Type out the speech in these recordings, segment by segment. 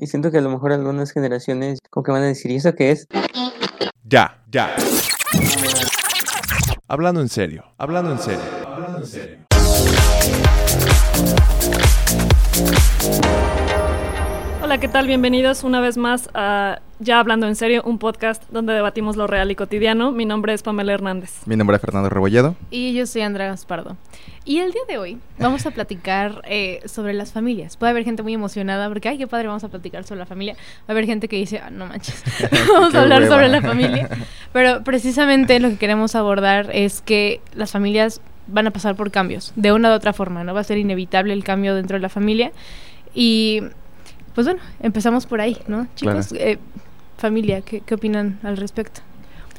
Y siento que a lo mejor algunas generaciones como que van a decir, ¿y eso qué es? Ya, ya. Hablando en serio, hablando en serio, hablando en serio. Hola, ¿qué tal? Bienvenidos una vez más a Ya Hablando en Serio, un podcast donde debatimos lo real y cotidiano. Mi nombre es Pamela Hernández. Mi nombre es Fernando Rebolledo. Y yo soy Andrea Gaspardo. Y el día de hoy vamos a platicar eh, sobre las familias. Puede haber gente muy emocionada porque, ay, qué padre, vamos a platicar sobre la familia. Va a haber gente que dice, ah, no manches, vamos a hablar hueva. sobre la familia. Pero precisamente lo que queremos abordar es que las familias van a pasar por cambios, de una u otra forma, ¿no? Va a ser inevitable el cambio dentro de la familia. Y, pues bueno, empezamos por ahí, ¿no? Chicos, eh, familia, ¿qué, ¿qué opinan al respecto?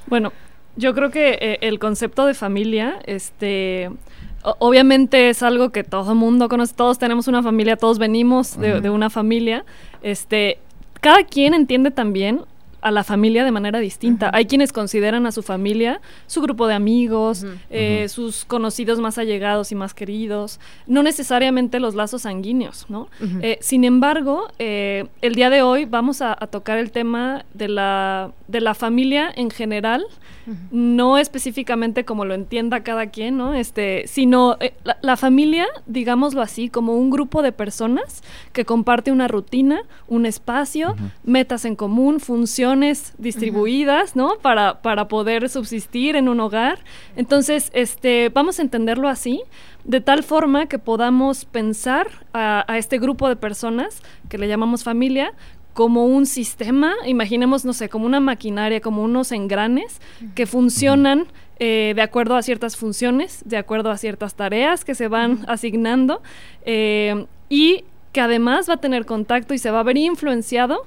Bueno, yo creo que eh, el concepto de familia, este, obviamente es algo que todo mundo conoce, todos tenemos una familia, todos venimos de, de una familia, este, cada quien entiende también a la familia de manera distinta. Hay quienes consideran a su familia su grupo de amigos, eh, sus conocidos más allegados y más queridos, no necesariamente los lazos sanguíneos, ¿no? Eh, sin embargo, eh, el día de hoy vamos a, a tocar el tema de la, de la familia en general, no específicamente como lo entienda cada quien, ¿no? Este, sino eh, la, la familia, digámoslo así, como un grupo de personas que comparte una rutina, un espacio, metas en común, funciones distribuidas, ¿no? Para, para poder subsistir en un hogar. Entonces, este, vamos a entenderlo así, de tal forma que podamos pensar a, a este grupo de personas que le llamamos familia como un sistema, imaginemos, no sé, como una maquinaria, como unos engranes que funcionan eh, de acuerdo a ciertas funciones, de acuerdo a ciertas tareas que se van asignando eh, y que además va a tener contacto y se va a ver influenciado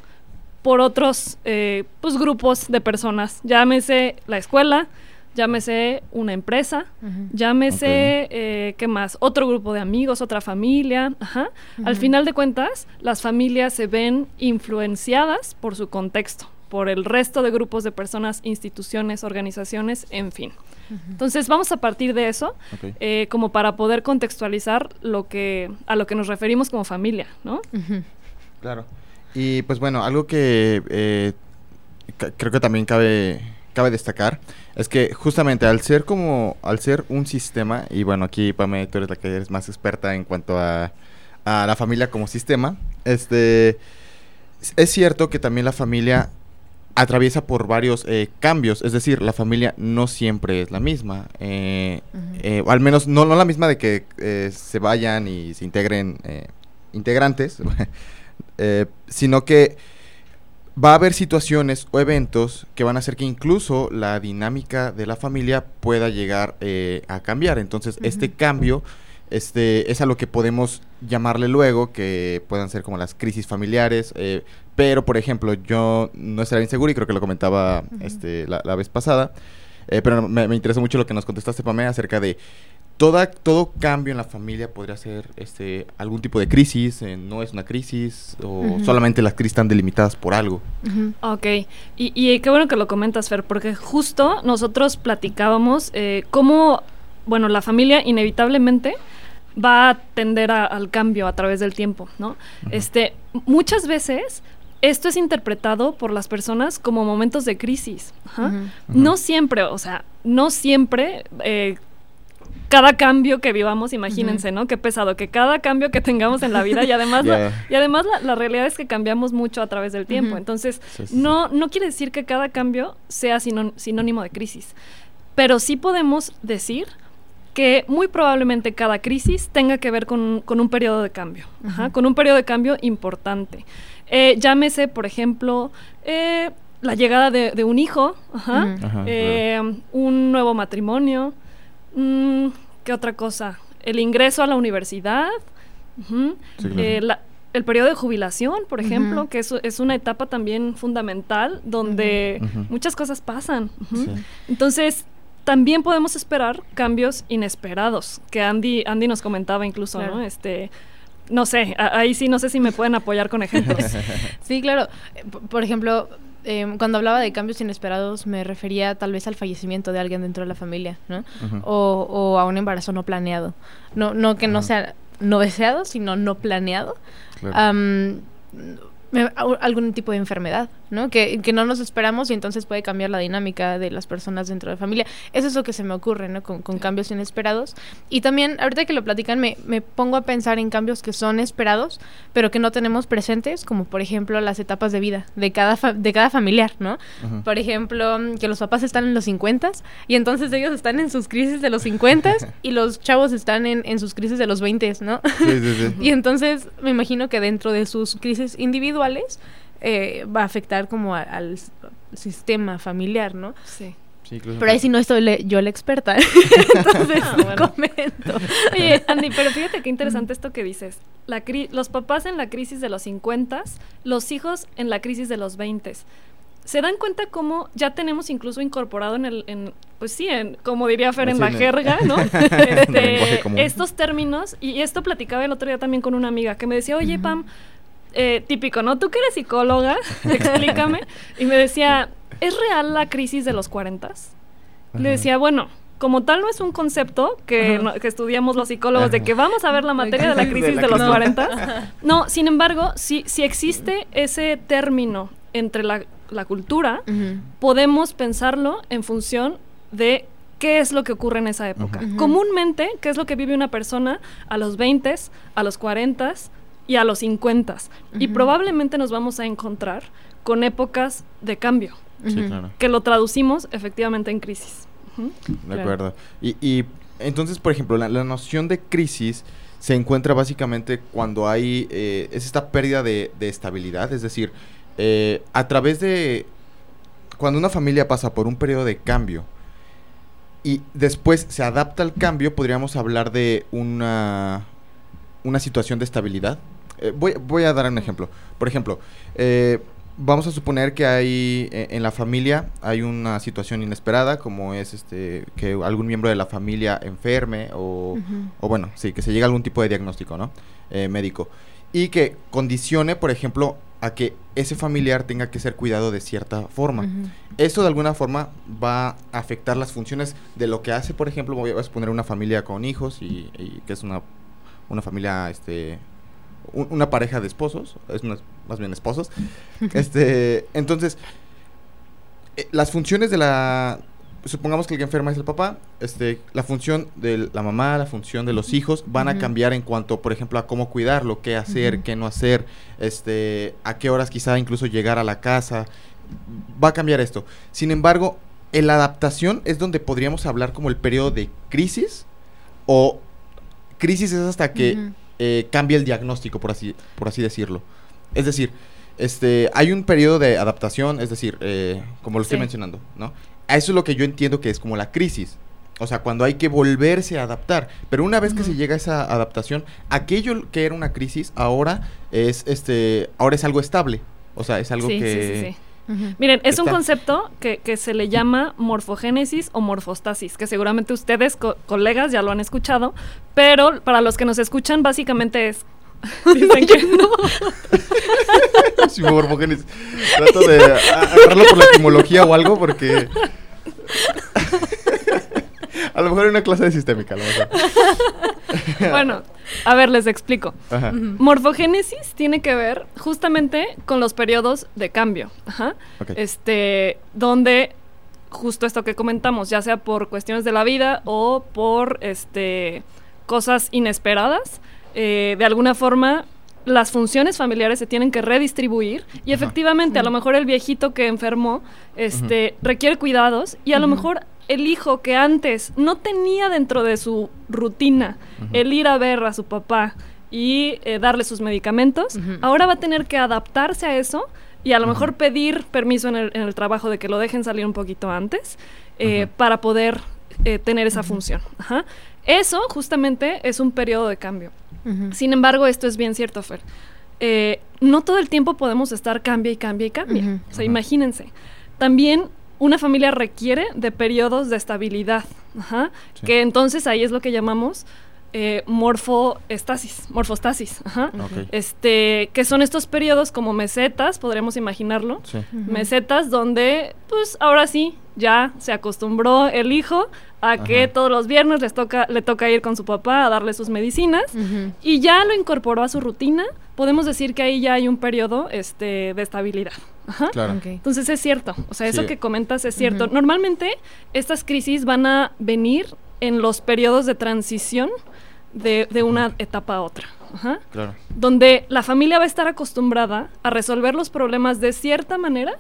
por otros eh, pues, grupos de personas, llámese la escuela, llámese una empresa, llámese, eh, ¿qué más? Otro grupo de amigos, otra familia. Ajá. Al final de cuentas, las familias se ven influenciadas por su contexto, por el resto de grupos de personas, instituciones, organizaciones, en fin. Entonces vamos a partir de eso eh, como para poder contextualizar lo que, a lo que nos referimos como familia, ¿no? Claro. Y pues bueno, algo que eh, creo que también cabe, cabe destacar es que justamente al ser como, al ser un sistema, y bueno, aquí Pame, tú eres la que eres más experta en cuanto a, a la familia como sistema, este, es- cierto que también la familia atraviesa por varios eh, cambios, es decir, la familia no siempre es la misma, eh, eh, o al menos no, no la misma de que eh, se vayan y se integren integrantes, eh, sino que va a haber situaciones o eventos que van a hacer que incluso la dinámica de la familia pueda llegar eh, a cambiar. Entonces, este cambio este, es a lo que podemos llamarle luego, que puedan ser como las crisis familiares. eh, pero, por ejemplo, yo no estaría inseguro y creo que lo comentaba este, la, la vez pasada. eh, pero me, me interesa mucho lo que nos contestaste, Pamela, acerca de toda, todo cambio en la familia podría ser este, algún tipo de crisis, eh, no es una crisis, o solamente las crisis están delimitadas por algo. Ujú. Ok, y, y qué bueno que lo comentas, Fer, porque justo nosotros platicábamos eh, cómo, bueno, la familia inevitablemente va a tender a- al cambio a través del tiempo, ¿no? Este, muchas veces esto es interpretado por las personas como momentos de crisis. ajá. No siempre, o sea, no siempre eh, cada cambio que vivamos, imagínense, ¿no? Qué pesado, que cada cambio que tengamos en la vida y además, la- y además la, la realidad es que cambiamos mucho a través del tiempo. Entonces, Sí, sí, no, no quiere decir que cada cambio sea sinón- sinónimo de crisis, pero sí podemos decir que muy probablemente cada crisis tenga que ver con, con un periodo de cambio, ajá, con un periodo de cambio importante. Eh, llámese, por ejemplo, eh, la llegada de, de un hijo. Ajá, eh, un nuevo matrimonio, mm, ¿qué otra cosa? El ingreso a la universidad, ujú, Sí, claro. eh, la, el periodo de jubilación, por ejemplo, que es, es una etapa también fundamental donde muchas cosas pasan. Sí. Entonces, también podemos esperar cambios inesperados, que Andy, Andy nos comentaba incluso, Claro. ¿no? Este, no sé, a- ahí sí no sé si me pueden apoyar con ejemplos. Sí, claro. Por ejemplo, em, cuando hablaba de cambios inesperados, me refería tal vez al fallecimiento de alguien dentro de la familia, ¿no? O, o a un embarazo no planeado. No, no que no sea no deseado, sino no planeado. Claro. Au- algún tipo de enfermedad, ¿no? Que, que no nos esperamos y entonces puede cambiar la dinámica de las personas dentro de la familia. Eso es lo que se me ocurre, ¿no? Con, con cambios inesperados. Y también, ahorita que lo platican, me, me pongo a pensar en cambios que son esperados, pero que no tenemos presentes, como por ejemplo las etapas de vida de cada, fa- de cada familiar, ¿no? Por ejemplo, que los papás están en los 50 y entonces ellos están en sus crisis de los 50 y los chavos están en, en sus crisis de los 20, ¿no? Sí, sí, sí. Y entonces me imagino que dentro de sus crisis individuales eh, va a afectar como a- al sistema familiar, ¿no? sí. Sí, Pero ahí sí no estoy le- yo la experta, entonces Ah, no bueno. comento. Oye, Andy, pero fíjate qué interesante esto que dices. La cri- los papás en la crisis de los 50, los hijos en la crisis de los 20. ¿Se dan cuenta cómo ya tenemos incluso incorporado en el, en, pues sí, en, como diría Fer, en Sí, la en el- jerga, ¿no? Este, estos términos, y esto platicaba el otro día también con una amiga que me decía, oye, Pam, eh, típico, ¿no? Tú que eres psicóloga, explícame. Y me decía, ¿es real la crisis de los 40? Le decía, bueno, como tal no es un concepto que, no- estudiamos los psicólogos de que vamos a ver la materia de la De crisis la de los crisis. 40. No, sin embargo, si, si existe ese término entre la, la cultura, podemos pensarlo en función de qué es lo que ocurre en esa época. Comúnmente, qué es lo que vive una persona a los 20, a los 40 y a los 50. Y probablemente nos vamos a encontrar con épocas de cambio, Sí, claro. que lo traducimos efectivamente en crisis. De Claro. acuerdo. Y, y entonces, por ejemplo, la, la noción de crisis se encuentra básicamente cuando hay eh, es esta pérdida de, de estabilidad, es decir, eh, a través de cuando una familia pasa por un periodo de cambio y después se adapta al cambio, podríamos hablar de una una situación de estabilidad. Eh, voy, voy a dar un ejemplo. Por ejemplo, eh, vamos a suponer que hay eh, en la familia hay una situación inesperada, como es este que algún miembro de la familia enferme o, o bueno, sí, que se llegue a algún tipo de diagnóstico, ¿no? Eh, médico. Y que condicione, por ejemplo, a que ese familiar tenga que ser cuidado de cierta forma. Ujú. Esto de alguna forma va a afectar las funciones de lo que hace, por ejemplo, voy a suponer una familia con hijos y, y que es una, una familia, este, un- una pareja de esposos, es una- más bien esposos. este, entonces, eh, las funciones de la, supongamos que el que enferma es el papá, este, la función de la mamá, la función de los hijos van a cambiar en cuanto, por ejemplo, a cómo cuidarlo, qué hacer, qué no hacer, este, a qué horas quizá incluso llegar a la casa, va a cambiar esto. Sin embargo, en la adaptación es donde podríamos hablar como el periodo de crisis o crisis es hasta que. Eh, cambie el diagnóstico, por así, por así decirlo. Es decir, este, hay un periodo de adaptación, es decir, eh, como lo estoy mencionando, ¿no? A Eso es lo que yo entiendo que es como la crisis. O sea, cuando hay que volverse a adaptar. Pero una vez que se llega a esa adaptación, aquello que era una crisis ahora es este, ahora es algo estable. O sea, es algo sí, que sí, Miren, es un concepto que, que se le llama morfogénesis o morfostasis, que seguramente ustedes, co- colegas, ya lo han escuchado, pero para los que nos escuchan, básicamente es... Dicen que no. Sí, morfogénesis. Trato de agarrarlo por la etimología o algo porque. a lo mejor en una clase de sistémica, a lo mejor. Bueno, a ver, les explico. Ajá. Morfogénesis tiene que ver justamente con los periodos de cambio. Ajá. Este, donde justo esto que comentamos, ya sea por cuestiones de la vida o por este cosas inesperadas, eh, de alguna forma las funciones familiares se tienen que redistribuir y Ajá. efectivamente a lo mejor el viejito que enfermó este requiere cuidados y a lo mejor el hijo que antes no tenía dentro de su rutina el ir a ver a su papá y eh, darle sus medicamentos, ahora va a tener que adaptarse a eso y a lo mejor pedir permiso en el, en el trabajo de que lo dejen salir un poquito antes eh, para poder eh, tener esa función. Ajá. Eso justamente es un periodo de cambio. Sin embargo, esto es bien cierto, Fer. eh, no todo el tiempo podemos estar cambia y cambia y cambia. O sea, imagínense. También una familia requiere de periodos de estabilidad, ajá, Sí. que entonces ahí es lo que llamamos eh, morfoestasis, morfostasis, ajá. Este, que son estos periodos como mesetas, podremos imaginarlo, Sí. Mesetas donde, pues ahora sí, ya se acostumbró el hijo a que Ajá. todos los viernes les toca, le toca ir con su papá a darle sus medicinas y ya lo incorporó a su rutina, podemos decir que ahí ya hay un periodo este, de estabilidad. Ajá. Claro. Entonces es cierto, o sea, eso que comentas es cierto. Normalmente estas crisis van a venir en los periodos de transición de, de una etapa a otra. Ajá Claro. donde la familia va a estar acostumbrada a resolver los problemas de cierta manera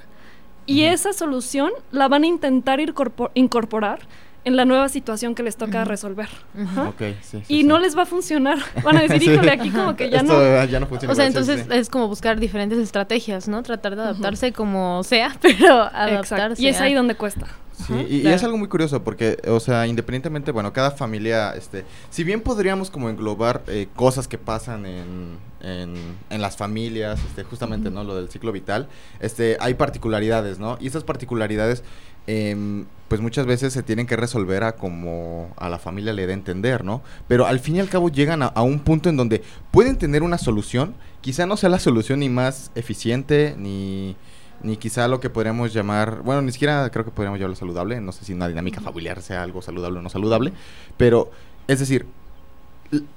y esa solución la van a intentar incorpor- incorporar en la nueva situación que les toca resolver. Ujú. Ajá. Ok, sí. sí, Y sí. no les va a funcionar. Van a decir, híjole, aquí como que ya Esto no. ya no funciona O sea, entonces sí. es como buscar diferentes estrategias, ¿no? Tratar de adaptarse como sea, pero adaptarse. Exacto. Y es ahí donde cuesta. Sí, Ajá. y, es algo muy curioso porque, o sea, independientemente, bueno, cada familia, este, si bien podríamos como englobar eh, cosas que pasan en, en, en las familias, este, justamente, ¿no? Lo del ciclo vital, este, hay particularidades, ¿no? Y esas particularidades, em, pues muchas veces se tienen que resolver a como a la familia le dé a entender, ¿no? Pero al fin y al cabo llegan a, a un punto en donde pueden tener una solución, quizá no sea la solución ni más eficiente, ni ni quizá lo que podríamos llamar, bueno, ni siquiera creo que podríamos llamarlo saludable, no sé si una dinámica familiar sea algo saludable o no saludable, pero es decir,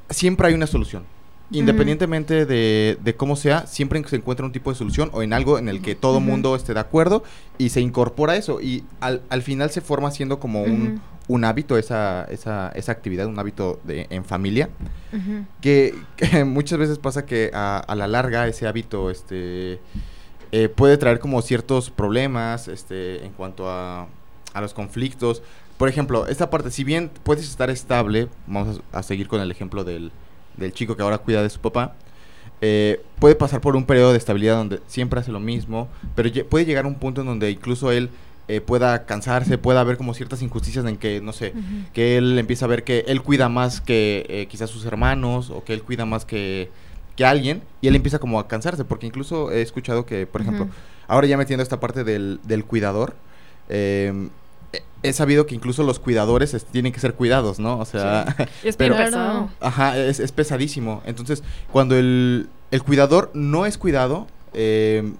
siempre hay una solución. Independientemente de, de cómo sea, siempre se encuentra un tipo de solución o en algo en el que todo mundo esté de acuerdo y se incorpora eso. Y al, al final se forma siendo como un, hábito esa, esa, esa actividad, un hábito de, en familia. Que, que muchas veces pasa que a, a la larga ese hábito este eh, puede traer como ciertos problemas este en cuanto a, a los conflictos. Por ejemplo esta parte si bien puedes estar estable vamos a, a seguir con el ejemplo del, del chico que ahora cuida de su papá eh, puede pasar por un periodo de estabilidad donde siempre hace lo mismo pero puede llegar a un punto en donde incluso él eh, pueda cansarse pueda haber como ciertas injusticias en que no sé que él empieza a ver que él cuida más que eh, quizás sus hermanos o que él cuida más que, que alguien y él empieza como a cansarse porque incluso he escuchado que por ejemplo ahora ya metiendo esta parte del, del cuidador eh, he- sabido que incluso los cuidadores es- tienen que ser cuidados no o sea es Pero- pesado. Ajá, es, es pesadísimo. Entonces, cuando el, el cuidador no es cuidado, eh,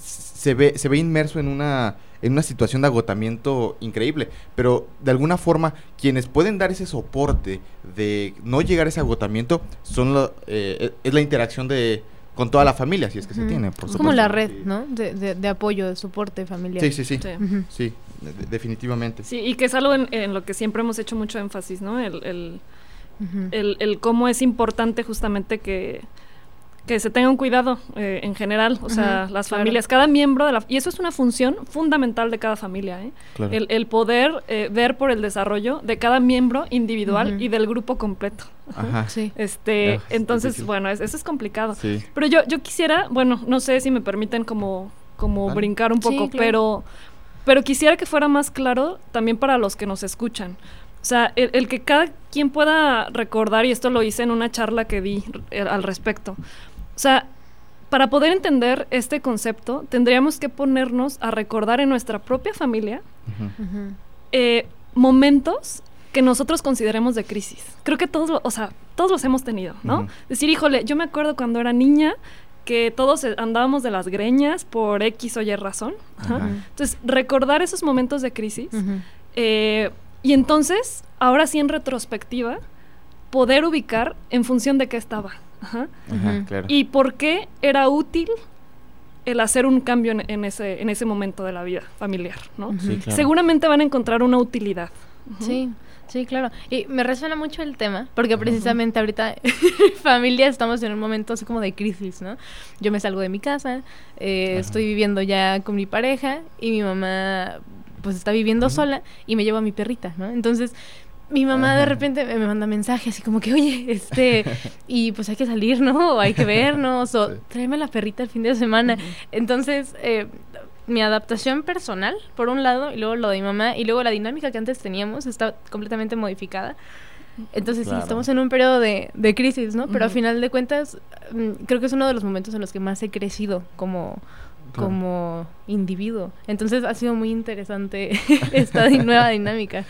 se, ve, se ve inmerso en una, en una situación de agotamiento increíble. Pero de alguna forma, quienes pueden dar ese soporte de no llegar a ese agotamiento son lo- eh, es la interacción de con toda la familia, si es que se tiene. Por Es como supuesto. la red, ¿no? De, de, de apoyo, de soporte familiar. Sí, sí, sí. Sí. Ujú. Sí, de- de- definitivamente. Sí, y que es algo en, en lo que siempre hemos hecho mucho énfasis, ¿no? El, el, el cómo es importante justamente que, que se tenga un cuidado eh, en general, o sea, las claro. familias, cada miembro de la... Y eso es una función fundamental de cada familia, ¿eh? Claro. El, el poder eh, ver por el desarrollo de cada miembro individual y del grupo completo. Ajá. Sí. Este, es entonces, difícil. bueno, es- eso es complicado. Sí. Pero yo, yo quisiera, bueno, no sé si me permiten como, como brincar un Sí, poco, claro. pero, pero quisiera que fuera más claro también para los que nos escuchan. O sea, el, el que cada quien pueda recordar, y esto lo hice en una charla que di eh, al respecto. O sea, para poder entender este concepto, tendríamos que ponernos a recordar en nuestra propia familia eh, momentos que nosotros consideremos de crisis. Creo que todos, lo- o sea, todos los hemos tenido, ¿no? Ujú. Decir, híjole, yo me acuerdo cuando era niña que todos eh, andábamos de las greñas por X o Y razón. Ajá. Ajá. Entonces, recordar esos momentos de crisis eh, y entonces, ahora sí en retrospectiva, poder ubicar en función de qué estaba. Ajá. Claro. Y por qué era útil el hacer un cambio en, en ese, en ese momento de la vida familiar, ¿no? Sí, claro. Seguramente van a encontrar una utilidad. Sí, sí, claro. Y me resuena mucho el tema, porque precisamente ahorita familia estamos en un momento así como de crisis, ¿no? Yo me salgo de mi casa, eh, estoy viviendo ya con mi pareja y mi mamá pues está viviendo sola y me llevo a mi perrita, ¿no? Entonces mi mamá de repente me me manda mensaje así como que, oye, este, y pues hay que salir, ¿no? O hay que vernos, o Sí. tráeme la perrita el fin de semana. Entonces, eh, mi adaptación personal, por un lado, y luego lo de mi mamá, y luego la dinámica que antes teníamos está completamente modificada. Entonces Claro. sí, estamos en un periodo de, de crisis, ¿no? Pero a Ujú. final de cuentas, mm, creo que es uno de los momentos en los que más he crecido como, Claro. como individuo. Entonces ha sido muy interesante esta nueva dinámica.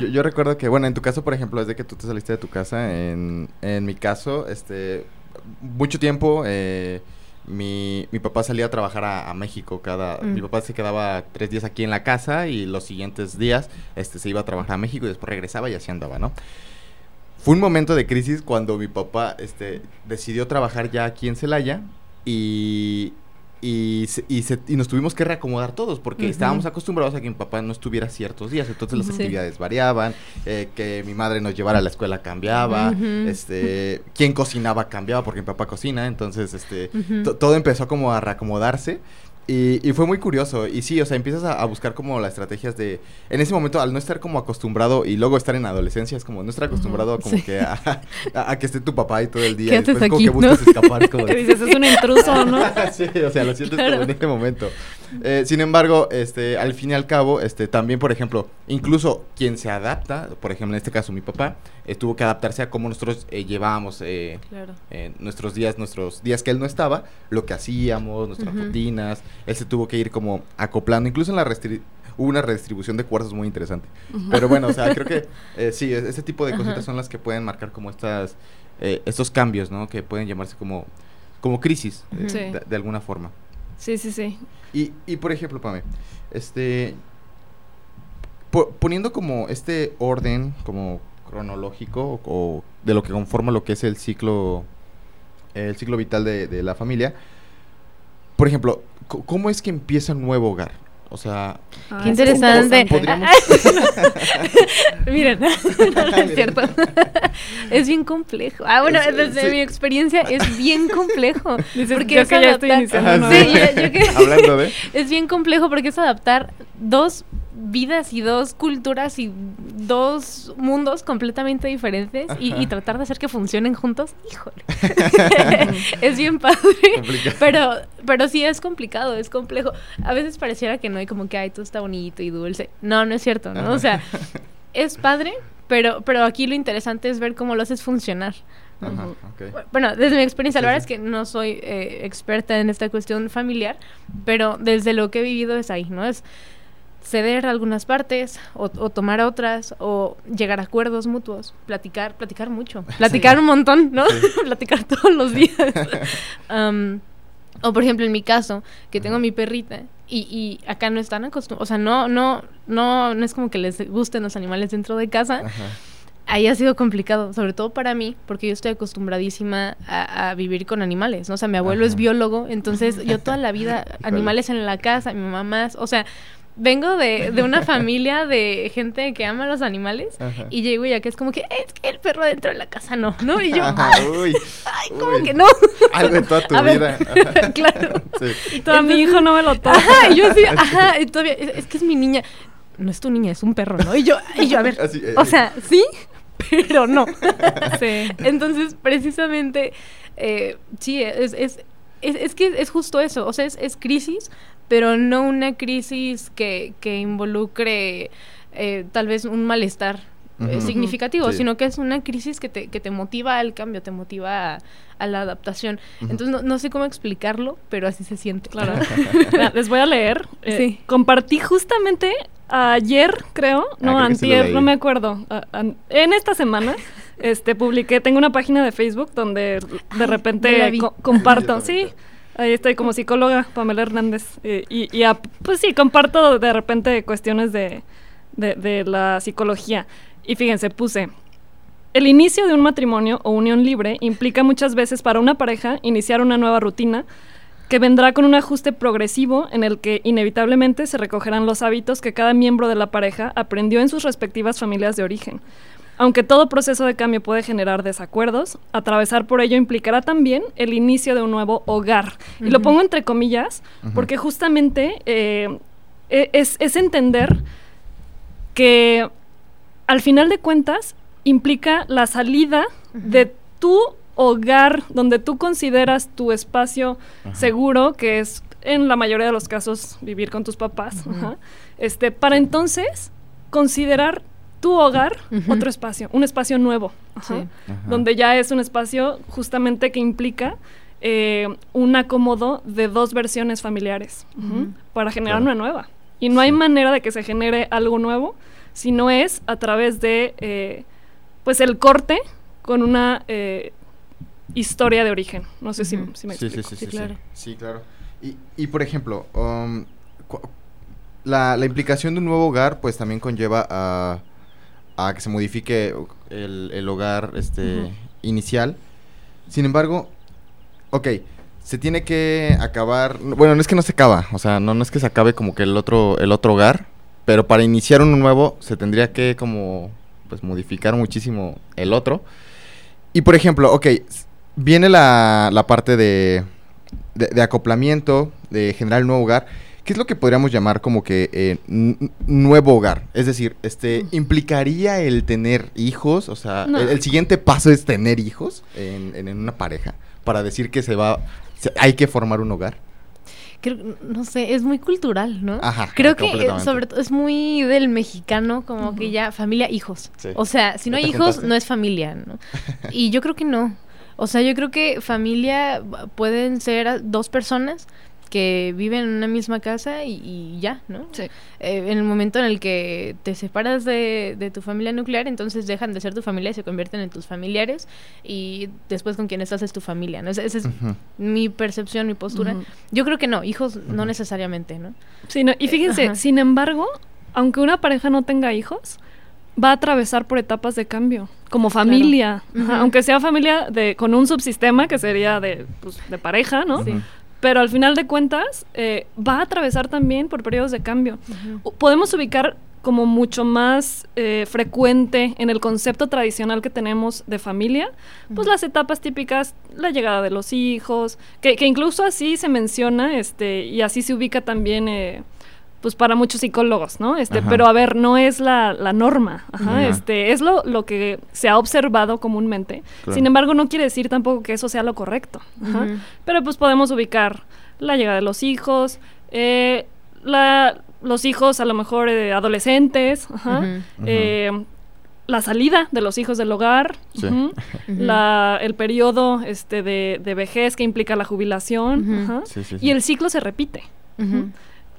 Yo, yo recuerdo que, bueno, en tu caso, por ejemplo, desde que tú te saliste de tu casa, en, en mi caso, este, mucho tiempo, eh, mi, mi papá salía a trabajar a, a México cada... Mm. Mi papá se quedaba tres días aquí en la casa y los siguientes días este, se iba a trabajar a México y después regresaba y así andaba, ¿no? Fue un momento de crisis cuando mi papá este, decidió trabajar ya aquí en Celaya y, y, se- y, se- y nos tuvimos que reacomodar todos porque estábamos acostumbrados a que mi papá no estuviera ciertos días, entonces las Sí. actividades variaban, eh, que mi madre nos llevara a la escuela cambiaba, este, quien cocinaba cambiaba porque mi papá cocina, entonces este, todo empezó como a reacomodarse. Y, y fue muy curioso. Y sí, o sea, empiezas a, a buscar como las estrategias de... En ese momento, al no estar como acostumbrado y luego estar en adolescencia, es como no estar acostumbrado como sí. que a, a- a que esté tu papá y todo el día. ¿Qué y haces después como aquí, que buscas escapar como de- dices, es un intruso, ¿no? sí, o sea, lo sientes Claro. como en este momento. Eh, sin embargo, este, al fin y al cabo, este, también, por ejemplo, incluso quien se adapta, por ejemplo, en este caso mi papá, eh, tuvo que adaptarse a cómo nosotros eh, llevábamos eh, Claro. eh, nuestros días, nuestros días que él no estaba, lo que hacíamos, nuestras rutinas. Él se tuvo que ir como acoplando, incluso en la hubo una redistribución de cuarzos muy interesante. Pero bueno, o sea, creo que eh, sí, es- ese tipo de cositas son las que pueden marcar como estas, eh, estos cambios, ¿no? Que pueden llamarse como, como crisis, Ujú. Sí. de, de alguna forma. Sí, sí, sí. Y, y por ejemplo, Pame, este, po- poniendo como este orden como cronológico o, de lo que conforma lo que es el ciclo, el ciclo vital de, de la familia, por ejemplo, ¿cómo es que empieza un nuevo hogar? O sea, Ah, Qué es interesante. Miren, no es cierto. es bien complejo. Ah, bueno, Es- desde sí. mi experiencia es bien complejo. Dices, porque yo es que ya estoy adaptar- iniciando Ajá, una Sí, vida. yo- yo que- Hablando de... es bien complejo porque es adaptar dos vidas y dos culturas y dos mundos completamente diferentes y, tratar de hacer que funcionen juntos. Híjole. es bien padre. Complicado. Pero, pero sí es complicado, es complejo. A veces pareciera que no, y como que, ay, todo está bonito y dulce. No, no es cierto, ¿no? O sea, es padre, pero, pero aquí lo interesante es ver cómo lo haces funcionar. Ajá. Bueno, desde mi experiencia, la verdad es que no soy eh, experta en esta cuestión familiar, pero desde lo que he vivido es ahí, ¿no? Es ceder algunas partes o, o tomar otras o llegar a acuerdos mutuos, platicar, platicar mucho, platicar un montón, ¿no? platicar todos los días. Am, o por ejemplo en mi caso, que tengo Ajá. mi perrita y, y acá no están acostumbrados, o sea, no, no, no, no es como que les gusten los animales dentro de casa, Ajá. ahí ha sido complicado, sobre todo para mí, porque yo estoy acostumbradísima a, a vivir con animales, ¿no? O sea, mi abuelo es biólogo, entonces yo toda la vida animales en la casa, mi mamá más, o sea, vengo de, de una familia de gente que ama los animales Ajá. y llego y acá es como que es que el perro dentro de la casa no, ¿no? Y yo, Ajá, ay, uy, ay, ¿cómo uy. que no? Algo en toda tu A vida. Claro. Sí. Todo, mi hijo no me lo toca. Ajá, y yo así, ajá, y todavía, es, es que es mi niña. No es tu niña, es un perro, ¿no? Y yo, y yo a ver, Así, eh, o sea, sí, pero no. Sí. Entonces, precisamente, eh, sí, es, es, es, es que es justo eso, o sea, es, es crisis, pero no una crisis que, que involucre eh, tal vez un malestar eh, significativo, Sí. sino que es una crisis que te, que te motiva al cambio, te motiva a, a la adaptación. Entonces, no, no sé cómo explicarlo, pero así se siente. Claro. Les voy a leer. Eh, Sí. Compartí justamente ayer, creo, no, creo antier, no me acuerdo. a- en esta semana, este, publiqué, tengo una página de Facebook donde de repente co- comparto, sí. Ahí estoy como psicóloga, Pamela Hernández. eh, y, pues sí, comparto de repente cuestiones de, de, de la psicología. Y fíjense, puse, el inicio de un matrimonio o unión libre implica muchas veces para una pareja iniciar una nueva rutina que vendrá con un ajuste progresivo en el que inevitablemente se recogerán los hábitos que cada miembro de la pareja aprendió en sus respectivas familias de origen. Aunque todo proceso de cambio puede generar desacuerdos, atravesar por ello implicará también el inicio de un nuevo hogar. Y lo pongo entre comillas porque justamente eh, e- es, es entender que al final de cuentas implica la salida de tu hogar donde tú consideras tu espacio Ajá. seguro, que es en la mayoría de los casos vivir con tus papás, ajá, este, para entonces considerar tu hogar, otro espacio, un espacio nuevo, ajá, Sí. Ajá. donde ya es un espacio justamente que implica eh, un acomodo de dos versiones familiares para generar Claro. una nueva. Y no hay manera de que se genere algo nuevo si no es a través de, eh, pues, el corte con una eh, historia de origen. No sé si, si me Sí, sí, explico. sí, Sí, sí, sí. claro. Sí, claro. Y, y por ejemplo, um, la, la implicación de un nuevo hogar, pues también conlleva a, a que se modifique el, el hogar este, inicial. Sin embargo, ok, se tiene que acabar. Bueno, no es que no se acaba, o sea, no, no es que se acabe como que el otro, el otro hogar, pero para iniciar uno nuevo se tendría que como pues modificar muchísimo el otro. Y por ejemplo, ok, viene la, la parte de, de, de acoplamiento, de generar el nuevo hogar. ¿Qué es lo que podríamos llamar como que eh, nuevo hogar? Es decir, este, ¿implicaría el tener hijos? O sea, No. el, el siguiente paso es tener hijos en, en- en una pareja para decir que se va, se- hay que formar un hogar. Creo- no sé, es muy cultural, ¿no? Ajá, Creo que eh, sobre todo es muy del mexicano, como que ya familia, hijos. Sí. O sea, si no ¿Ya hay hijos, juntaste? no es familia, ¿no? Y yo creo que no. O sea, yo creo que familia pueden ser dos personas que viven en una misma casa y, y ya, ¿no? Sí. Eh, en el momento en el que te separas de, de tu familia nuclear, entonces dejan de ser tu familia y se convierten en tus familiares y después con quien estás es tu familia, ¿no? Esa, esa es mi percepción, mi postura. Yo creo que no, hijos no necesariamente, ¿no? Sí, no, y fíjense, ajá. sin embargo, aunque una pareja no tenga hijos, va a atravesar por etapas de cambio, como familia, aunque sea familia de con un subsistema que sería de, pues, de pareja, ¿no? Sí. Pero al final de cuentas eh, va a atravesar también por periodos de cambio. Podemos ubicar como mucho más eh, frecuente en el concepto tradicional que tenemos de familia, pues las etapas típicas, la llegada de los hijos, que, que incluso así se menciona, este, y así se ubica también, eh, pues para muchos psicólogos, ¿no? Este, Ajá. pero a ver, no es la, la norma, ajá, Ajá. este, es lo, lo que se ha observado comúnmente. Claro. Sin embargo, no quiere decir tampoco que eso sea lo correcto. ajá. Pero pues podemos ubicar la llegada de los hijos, eh, la, los hijos a lo mejor eh, adolescentes, eh, la salida de los hijos del hogar, Sí. la, el periodo este, de, de vejez que implica la jubilación, Ujú. ajá, Sí, sí, sí. y el ciclo se repite.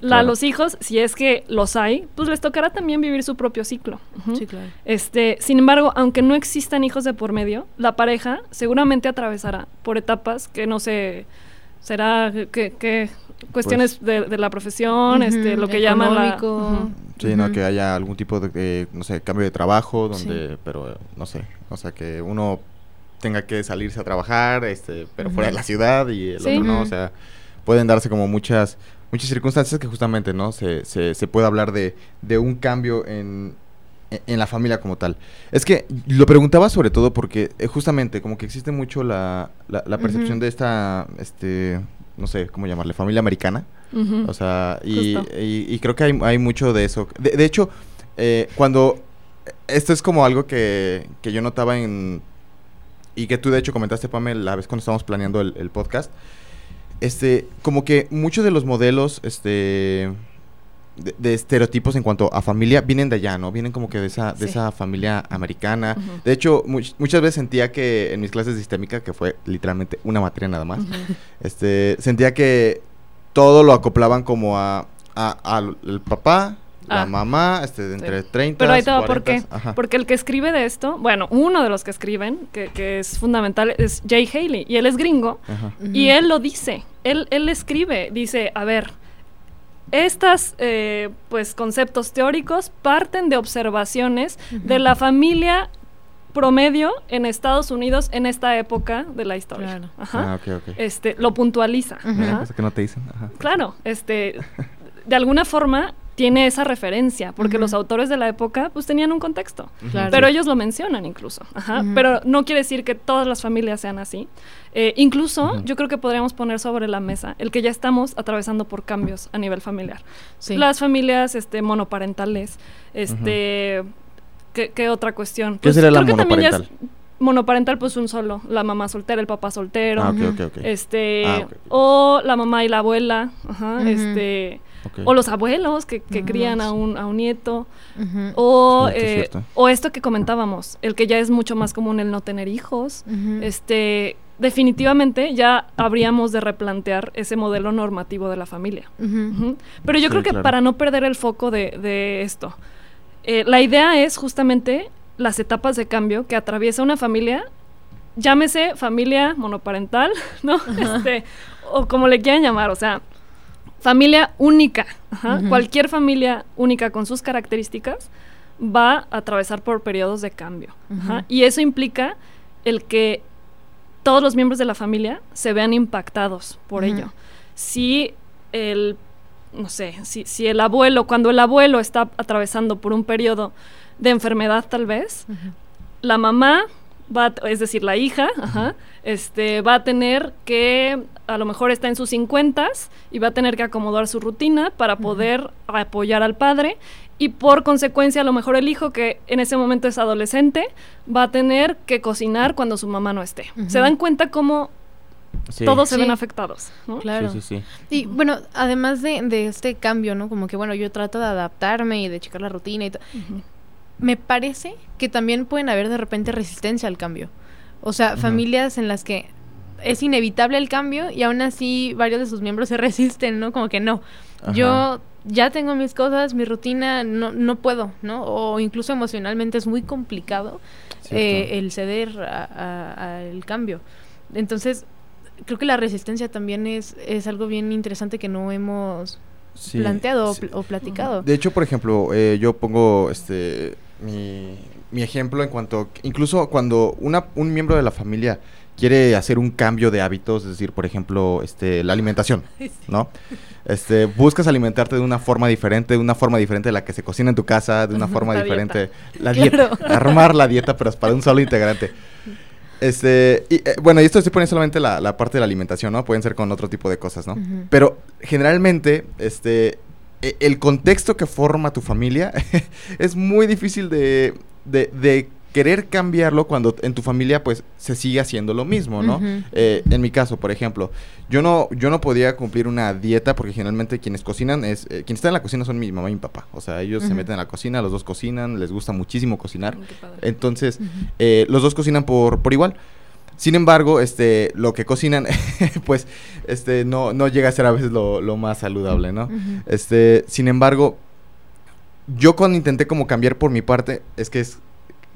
Claro. Los hijos, si es que los hay, pues les tocará también vivir su propio ciclo. Sí, claro. Este, sin embargo, aunque no existan hijos de por medio, la pareja seguramente atravesará por etapas que no sé, será que, que cuestiones de, de la profesión, este, lo que llaman la, económico. ujú. Sí, ¿no? Que haya algún tipo de, eh, no sé, cambio de trabajo, donde, pero, no sé, o sea, que uno tenga que salirse a trabajar, este, pero fuera de la ciudad y el Sí. otro no, o sea, pueden darse como muchas, muchas circunstancias que justamente, ¿no? Se, se, se puede hablar de, de un cambio en, en- en la familia como tal. Es que lo preguntaba sobre todo porque eh, justamente como que existe mucho la, la, la percepción de esta, este, no sé, ¿cómo llamarle? Familia americana. O sea, y, y- y creo que hay, hay mucho de eso. De, de hecho, eh, cuando... Esto es como algo que, que yo notaba en... Y que tú de hecho comentaste, Pamela, la vez cuando estábamos planeando el, el podcast. Este, como que muchos de los modelos, este... De, de estereotipos en cuanto a familia vienen de allá, ¿no? Vienen como que de esa, de esa familia americana. De hecho, much- muchas veces sentía que en mis clases de sistémica, que fue literalmente una materia nada más, este, sentía que todo lo acoplaban como a, a- el papá, la Ah. mamá, este, de entre 30, Pero ahí te va por 40, qué. ajá. Porque el que escribe de esto, bueno, uno de los que escriben, que, que es fundamental, es Jay Haley, y él es gringo, Ajá. Y él lo dice, él, él escribe, dice, a ver, estas eh, pues conceptos teóricos parten de observaciones de la familia promedio en Estados Unidos en esta época de la historia. Claro. Ajá. Ah. Este, lo puntualiza. Ajá. cosa que no te dicen. Ajá. Claro, este, de alguna forma tiene esa referencia, porque los autores de la época pues tenían un contexto. Claro. Pero ellos lo mencionan incluso. Ajá. Pero no quiere decir que todas las familias sean así. Eh, incluso yo creo que podríamos poner sobre la mesa el que ya estamos atravesando por cambios a nivel familiar. Sí. Las familias este, monoparentales, este, ¿qué, qué otra cuestión? ¿Qué sería la creo que también ya es monoparental? monoparental, pues un solo, la mamá soltera, el papá soltero. Ah, ok, Ujú. ok, ok. Este, Ah, o la mamá y la abuela, ajá, este, O los abuelos que, que Ujú. crían a un, a un nieto. O, eh, o esto que comentábamos, el que ya es mucho más común el no tener hijos. Este, definitivamente ya habríamos de replantear ese modelo normativo de la familia. Pero yo Sí, creo que claro. para no perder el foco de, de esto, eh, la idea es justamente las etapas de cambio que atraviesa una familia, llámese familia monoparental, ¿no? Este, o como le quieran llamar, o sea, familia única. ajá. Cualquier familia única con sus características va a atravesar por periodos de cambio. ajá. Y eso implica el que todos los miembros de la familia se vean impactados por ello. Si el, no sé, si, si el abuelo, cuando el abuelo está atravesando por un periodo de enfermedad tal vez, la mamá va, es decir, la hija, ajá, este, va a tener que, a lo mejor está en sus 50 y va a tener que acomodar su rutina para poder apoyar al padre y por consecuencia a lo mejor el hijo que en ese momento es adolescente va a tener que cocinar cuando su mamá no esté. Se dan cuenta cómo Sí. todos se Sí. ven afectados, ¿no? Claro. Sí, sí, sí. Y bueno, además de, de este cambio, ¿no? Como que bueno, yo trato de adaptarme y de checar la rutina y todo. Me parece que también pueden haber de repente resistencia al cambio. O sea, familias en las que es inevitable el cambio y aún así varios de sus miembros se resisten, ¿no? Como que no. Ajá. Yo ya tengo mis cosas, mi rutina, no, no puedo, ¿no? O incluso emocionalmente es muy complicado eh, el ceder al cambio. Entonces, creo que la resistencia también es, es algo bien interesante que no hemos Sí, planteado o sí. pl- o platicado. De hecho, por ejemplo, eh, yo pongo este mi, mi ejemplo en cuanto, incluso cuando una, un miembro de la familia quiere hacer un cambio de hábitos, es decir, por ejemplo, este, la alimentación, ¿no? Este, buscas alimentarte de una forma diferente, de una forma diferente de la que se cocina en tu casa, de una forma La diferente. La Claro. dieta, armar la dieta, pero es para un solo integrante. Este, y, eh, bueno, y esto se pone solamente la, la parte de la alimentación, ¿no? Pueden ser con otro tipo de cosas, ¿no? Pero generalmente, este, e- el contexto que forma tu familia es muy difícil de, de, de querer cambiarlo cuando en tu familia pues se sigue haciendo lo mismo, ¿no? Eh, en mi caso, por ejemplo, yo no, yo no podía cumplir una dieta porque generalmente quienes cocinan es, eh, quienes están en la cocina son mi mamá y mi papá. O sea, ellos se meten en la cocina, los dos cocinan, les gusta muchísimo cocinar. Entonces, eh, los dos cocinan por, por igual. Sin embargo, este, lo que cocinan, pues, este, no, no llega a ser a veces lo, lo más saludable, ¿no? Este, sin embargo, yo cuando intenté como cambiar por mi parte, es que es,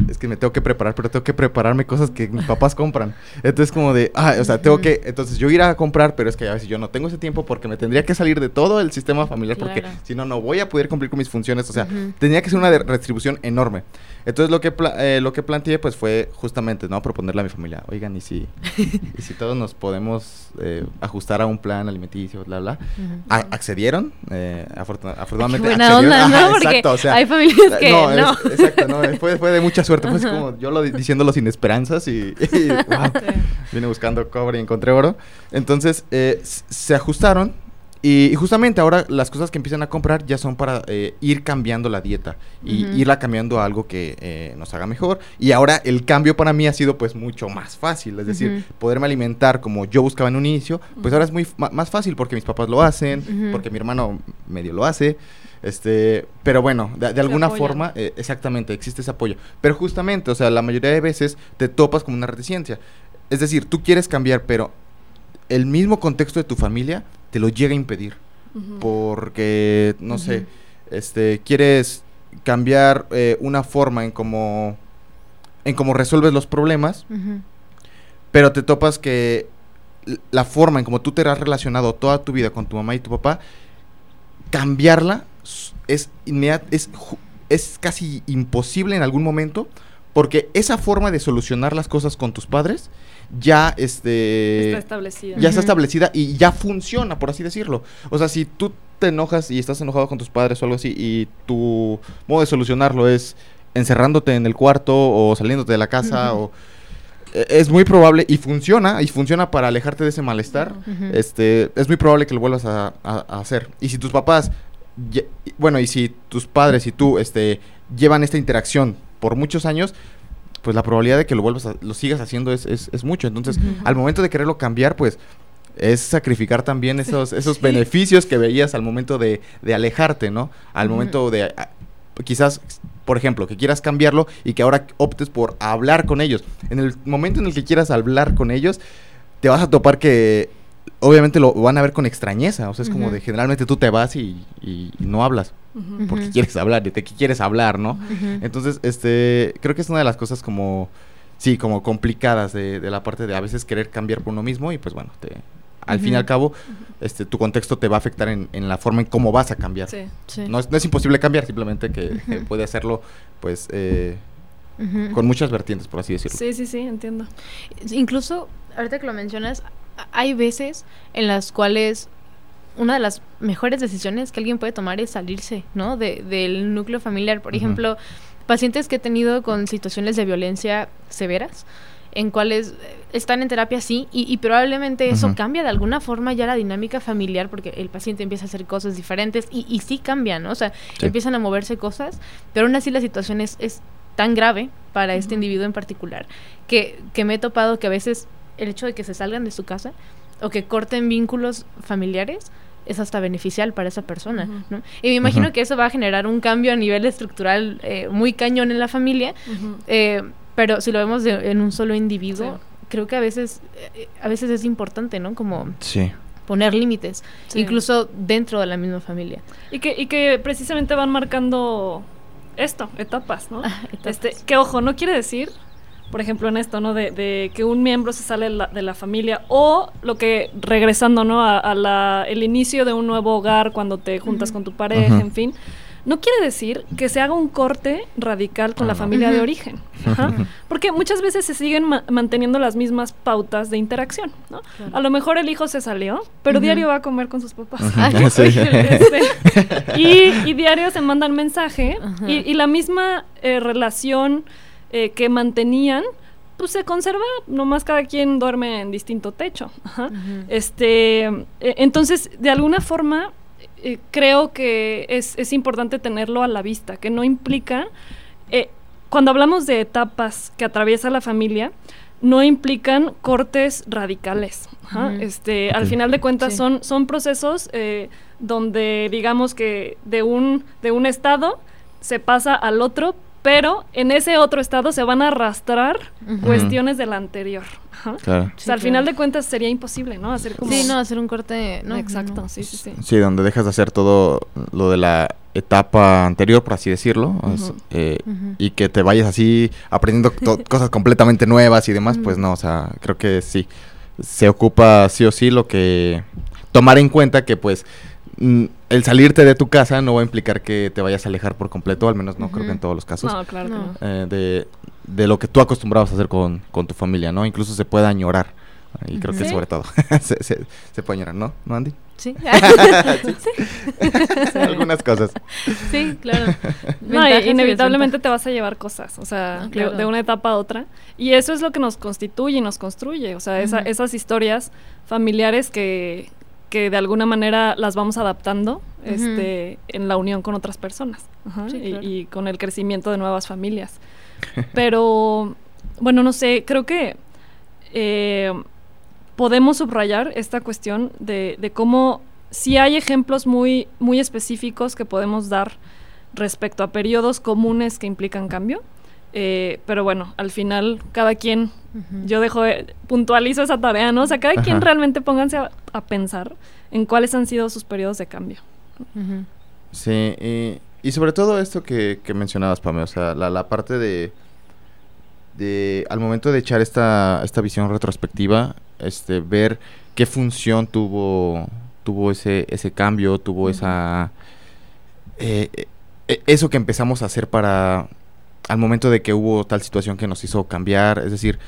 es que me tengo que preparar, pero tengo que prepararme cosas que mis papás compran. Entonces como de, ah, o sea, tengo que, entonces yo ir a comprar, pero es que a veces yo no tengo ese tiempo porque me tendría que salir de todo el sistema familiar porque si no, no voy a poder cumplir con mis funciones. O sea, tenía que ser una retribución enorme. Entonces lo que, eh, lo que planteé pues fue justamente, ¿no? Proponerle a mi familia, oigan, ¿y si, y si todos nos podemos eh, ajustar a un plan alimenticio, bla, bla? Accedieron, eh, afortuna- afortunadamente. Qué buena accedieron. onda, ¿no? Porque exacto, o sea, hay familias que no. no. es- exacto, no, fue, fue de mucha suerte, fue así como yo lo di- diciéndolo sin esperanzas y, y, wow, vine buscando cobre y encontré oro. Entonces, eh, se ajustaron y, y justamente ahora las cosas que empiezan a comprar ya son para eh, ir cambiando la dieta y Ujú. irla cambiando a algo que eh, nos haga mejor. Y ahora el cambio para mí ha sido pues mucho más fácil, es decir, poderme alimentar como yo buscaba en un inicio, pues ahora es muy más fácil porque mis papás lo hacen, porque mi hermano medio lo hace. Este, pero bueno, de, de alguna apoyan. forma, eh, exactamente, existe ese apoyo. Pero justamente, o sea, la mayoría de veces te topas con una reticencia. Es decir, tú quieres cambiar, pero el mismo contexto de tu familia te lo llega a impedir. Porque, no sé, este, quieres cambiar eh, una forma en cómo, en cómo resuelves los problemas, pero te topas que la forma en cómo tú te has relacionado toda tu vida con tu mamá y tu papá, cambiarla es, es, es casi imposible en algún momento, porque esa forma de solucionar las cosas con tus padres ya este Está establecida. ya está establecida y ya funciona, por así decirlo. O sea, si tú te enojas y estás enojado con tus padres o algo así y tu modo de solucionarlo es encerrándote en el cuarto o saliéndote de la casa o e- es muy probable y funciona y funciona para alejarte de ese malestar. Este, es muy probable que lo vuelvas a, a- a hacer. Y si tus papás, bueno, y si tus padres y tú, este, llevan esta interacción por muchos años, pues la probabilidad de que lo vuelvas a, lo sigas haciendo es, es, es mucho. Entonces, al momento de quererlo cambiar, pues es sacrificar también esos, esos beneficios que veías al momento de, de alejarte, ¿no? Al momento de, a- quizás, por ejemplo, que quieras cambiarlo y que ahora optes por hablar con ellos. En el momento en el que quieras hablar con ellos, te vas a topar que obviamente lo van a ver con extrañeza. O sea, es como de generalmente tú te vas y, y no hablas Porque quieres hablar, de qué quieres hablar, ¿no? Entonces, este, creo que es una de las cosas como, sí, como complicadas de, de la parte de a veces querer cambiar por uno mismo y pues bueno, te, al fin y al cabo, este, tu contexto te va a afectar en, en la forma en cómo vas a cambiar. Sí. Sí. No, es, no es imposible cambiar, simplemente que, puede hacerlo, pues, eh, con muchas vertientes, por así decirlo. sí, sí, sí, entiendo. Incluso, ahorita que lo mencionas, hay veces en las cuales una de las mejores decisiones que alguien puede tomar es salirse, ¿no? De, del núcleo familiar. Por ejemplo, pacientes que he tenido con situaciones de violencia severas, en cuales eh, están en terapia, sí, y, y probablemente eso cambia de alguna forma ya la dinámica familiar, porque el paciente empieza a hacer cosas diferentes y, y sí cambian, ¿no? O sea, Sí. empiezan a moverse cosas, pero aún así la situación es, es tan grave para este individuo en particular que, que me he topado que a veces el hecho de que se salgan de su casa o que corten vínculos familiares es hasta beneficial para esa persona. ¿no? Y me imagino que eso va a generar un cambio a nivel estructural eh, muy cañón en la familia, eh, pero si lo vemos de- en un solo individuo, Sí. creo que a veces, eh, a veces es importante, ¿no? Como Sí. poner límites, Sí. incluso dentro de la misma familia. Y que, y que precisamente van marcando esto, etapas, ¿no? Ah, etapas. Este, que ojo, no quiere decir, por ejemplo, en esto, ¿no? De, de que un miembro se sale de la, de la familia o lo que, regresando, ¿no? A, a la, el inicio de un nuevo hogar cuando te juntas con tu pareja, en fin. No quiere decir que se haga un corte radical con Ah, la no. familia de origen. Ajá. Porque muchas veces se siguen ma- manteniendo las mismas pautas de interacción, ¿no? Claro. A lo mejor el hijo se salió, pero diario va a comer con sus papás. Sí. Este, y, y diario se mandan mensaje y, y la misma eh, relación eh, que mantenían, pues se conserva, nomás cada quien duerme en distinto techo. Ajá. Este, eh, entonces, de alguna forma, eh, creo que es, es importante tenerlo a la vista, que no implica, eh, cuando hablamos de etapas que atraviesa la familia, no implican cortes radicales. ajá. Este, al final de cuentas Sí. son, son procesos eh, donde digamos que de un, de un estado se pasa al otro, pero en ese otro estado se van a arrastrar Ujú. cuestiones del anterior. ajá. Claro. O Sí, sea, al claro. final de cuentas sería imposible, ¿no? Hacer como... Sí, no, hacer un corte, no. Exacto, no. sí, sí, sí. Sí, donde dejas de hacer todo lo de la etapa anterior, por así decirlo, eh, y que te vayas así aprendiendo to- cosas completamente nuevas y demás, pues no, o sea, creo que sí, se ocupa sí o sí lo que tomar en cuenta que pues el salirte de tu casa no va a implicar que te vayas a alejar por completo, al menos no creo que en todos los casos, No, claro que No. eh, de, de lo que tú acostumbrabas a hacer con, con tu familia, ¿no? Incluso se puede añorar. Y creo que Sí. sobre todo se, se, se puede añorar, ¿no? ¿No, Andy? Sí. Algunas cosas. sí, claro. No, inevitablemente te vas a llevar cosas, o sea, Ah, de- claro. de, una etapa a otra. Y eso es lo que nos constituye y nos construye, o sea, esa- esas historias familiares que, que de alguna manera las vamos adaptando este, en la unión con otras personas ajá, Sí, y, claro. y con el crecimiento de nuevas familias. Pero, bueno, no sé, creo que eh, podemos subrayar esta cuestión de, de cómo si hay ejemplos muy, muy específicos que podemos dar respecto a periodos comunes que implican cambio. Eh, pero bueno, al final cada quien, yo dejo, de- puntualizo esa tarea, ¿no? O sea, cada quien realmente pónganse a, a pensar en cuáles han sido sus periodos de cambio. Sí, y, y sobre todo esto que, que mencionabas, Pame, o sea, la, la parte de, de, al momento de echar esta, esta visión retrospectiva, este, ver qué función tuvo, tuvo ese, ese cambio, tuvo esa, eh, eh, eso que empezamos a hacer para, al momento de que hubo tal situación que nos hizo cambiar, es decir,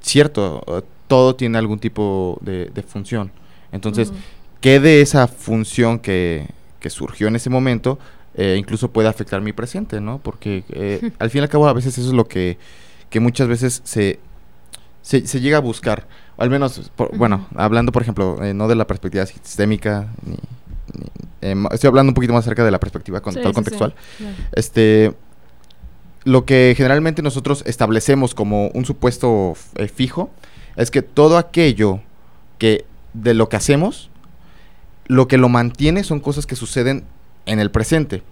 cierto, eh, todo tiene algún tipo de, de función. Entonces, qué de esa función que, que surgió en ese momento eh, incluso puede afectar mi presente, ¿no? Porque eh, al fin y al cabo a veces eso es lo que, que muchas veces se, se, se llega a buscar. Al menos, por- bueno, hablando por ejemplo, eh, no de la perspectiva sistémica, ni, ni- ma- estoy hablando un poquito más acerca de la perspectiva con, Sí, tal sí, sí. contextual. Claro. Este, lo que generalmente nosotros establecemos como un supuesto eh, fijo es que todo aquello que de lo que hacemos, lo que lo mantiene son cosas que suceden en el presente.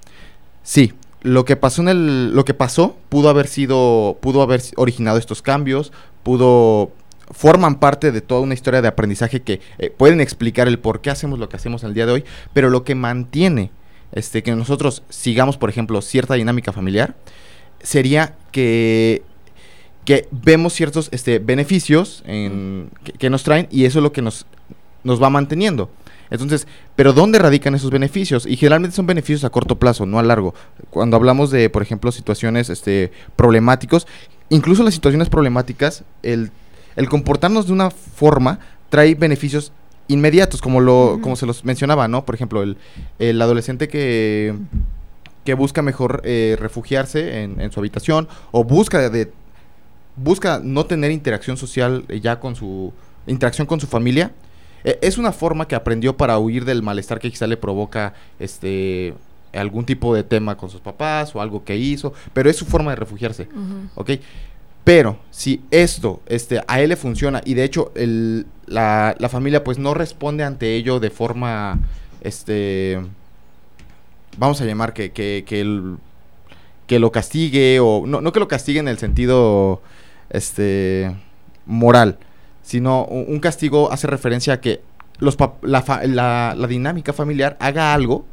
Sí, lo que pasó en el lo que pasó pudo haber sido pudo haber originado estos cambios, pudo forman parte de toda una historia de aprendizaje que eh, pueden explicar el por qué hacemos lo que hacemos el día de hoy, pero lo que mantiene este que nosotros sigamos, por ejemplo, cierta dinámica familiar sería que que vemos ciertos este, beneficios en- que, que nos traen y eso es lo que nos, nos va manteniendo. Entonces, pero ¿dónde radican esos beneficios? Y generalmente son beneficios a corto plazo, no a largo. Cuando hablamos de, por ejemplo, situaciones este, problemáticos, incluso las situaciones problemáticas, el, el comportarnos de una forma trae beneficios inmediatos, como lo, como se los mencionaba, ¿no? Por ejemplo, el, el adolescente que, que busca mejor eh, refugiarse en, en su habitación o busca de busca no tener interacción social eh, ya con su interacción con su familia eh, es una forma que aprendió para huir del malestar que quizá le provoca este algún tipo de tema con sus papás o algo que hizo pero es su forma de refugiarse. ¿ok? Pero si esto este, a él le funciona y de hecho el- la, la familia pues no responde ante ello de forma, este, vamos a llamar que, que, que, el- que lo castigue o no, no que lo castigue en el sentido este, moral, sino un, un castigo hace referencia a que los la, la- la dinámica familiar haga algo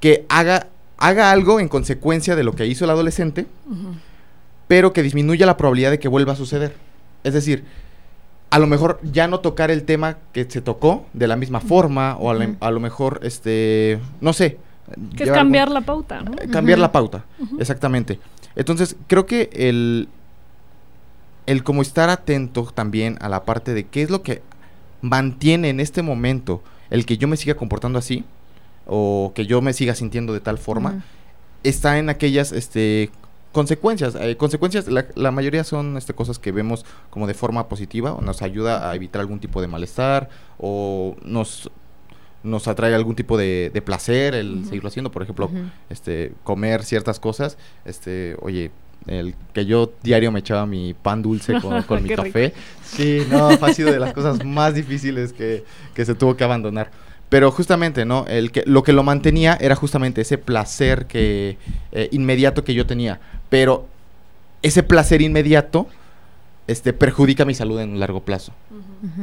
que haga, haga algo en consecuencia de lo que hizo el adolescente pero que disminuya la probabilidad de que vuelva a suceder. Es decir, a lo mejor ya no tocar el tema que se tocó de la misma forma, o a, la- Ujú. a lo mejor, este, no sé. Que es cambiar algún- la pauta, ¿no? eh, cambiar la pauta, exactamente. Entonces, creo que el, el como estar atento también a la parte de qué es lo que mantiene en este momento el que yo me siga comportando así, o que yo me siga sintiendo de tal forma, está en aquellas este consecuencias Eh, consecuencias la, la mayoría son este cosas que vemos como de forma positiva o nos ayuda a evitar algún tipo de malestar o nos nos atrae algún tipo de, de placer el seguirlo haciendo. Por ejemplo este comer ciertas cosas este oye el que yo diario me echaba mi pan dulce con, con mi rico. café. sí no ha sido de las cosas más difíciles que, que se tuvo que abandonar pero justamente, ¿no? El que, lo que lo mantenía era justamente ese placer que, eh, inmediato que yo tenía. Pero ese placer inmediato este, perjudica mi salud en un largo plazo.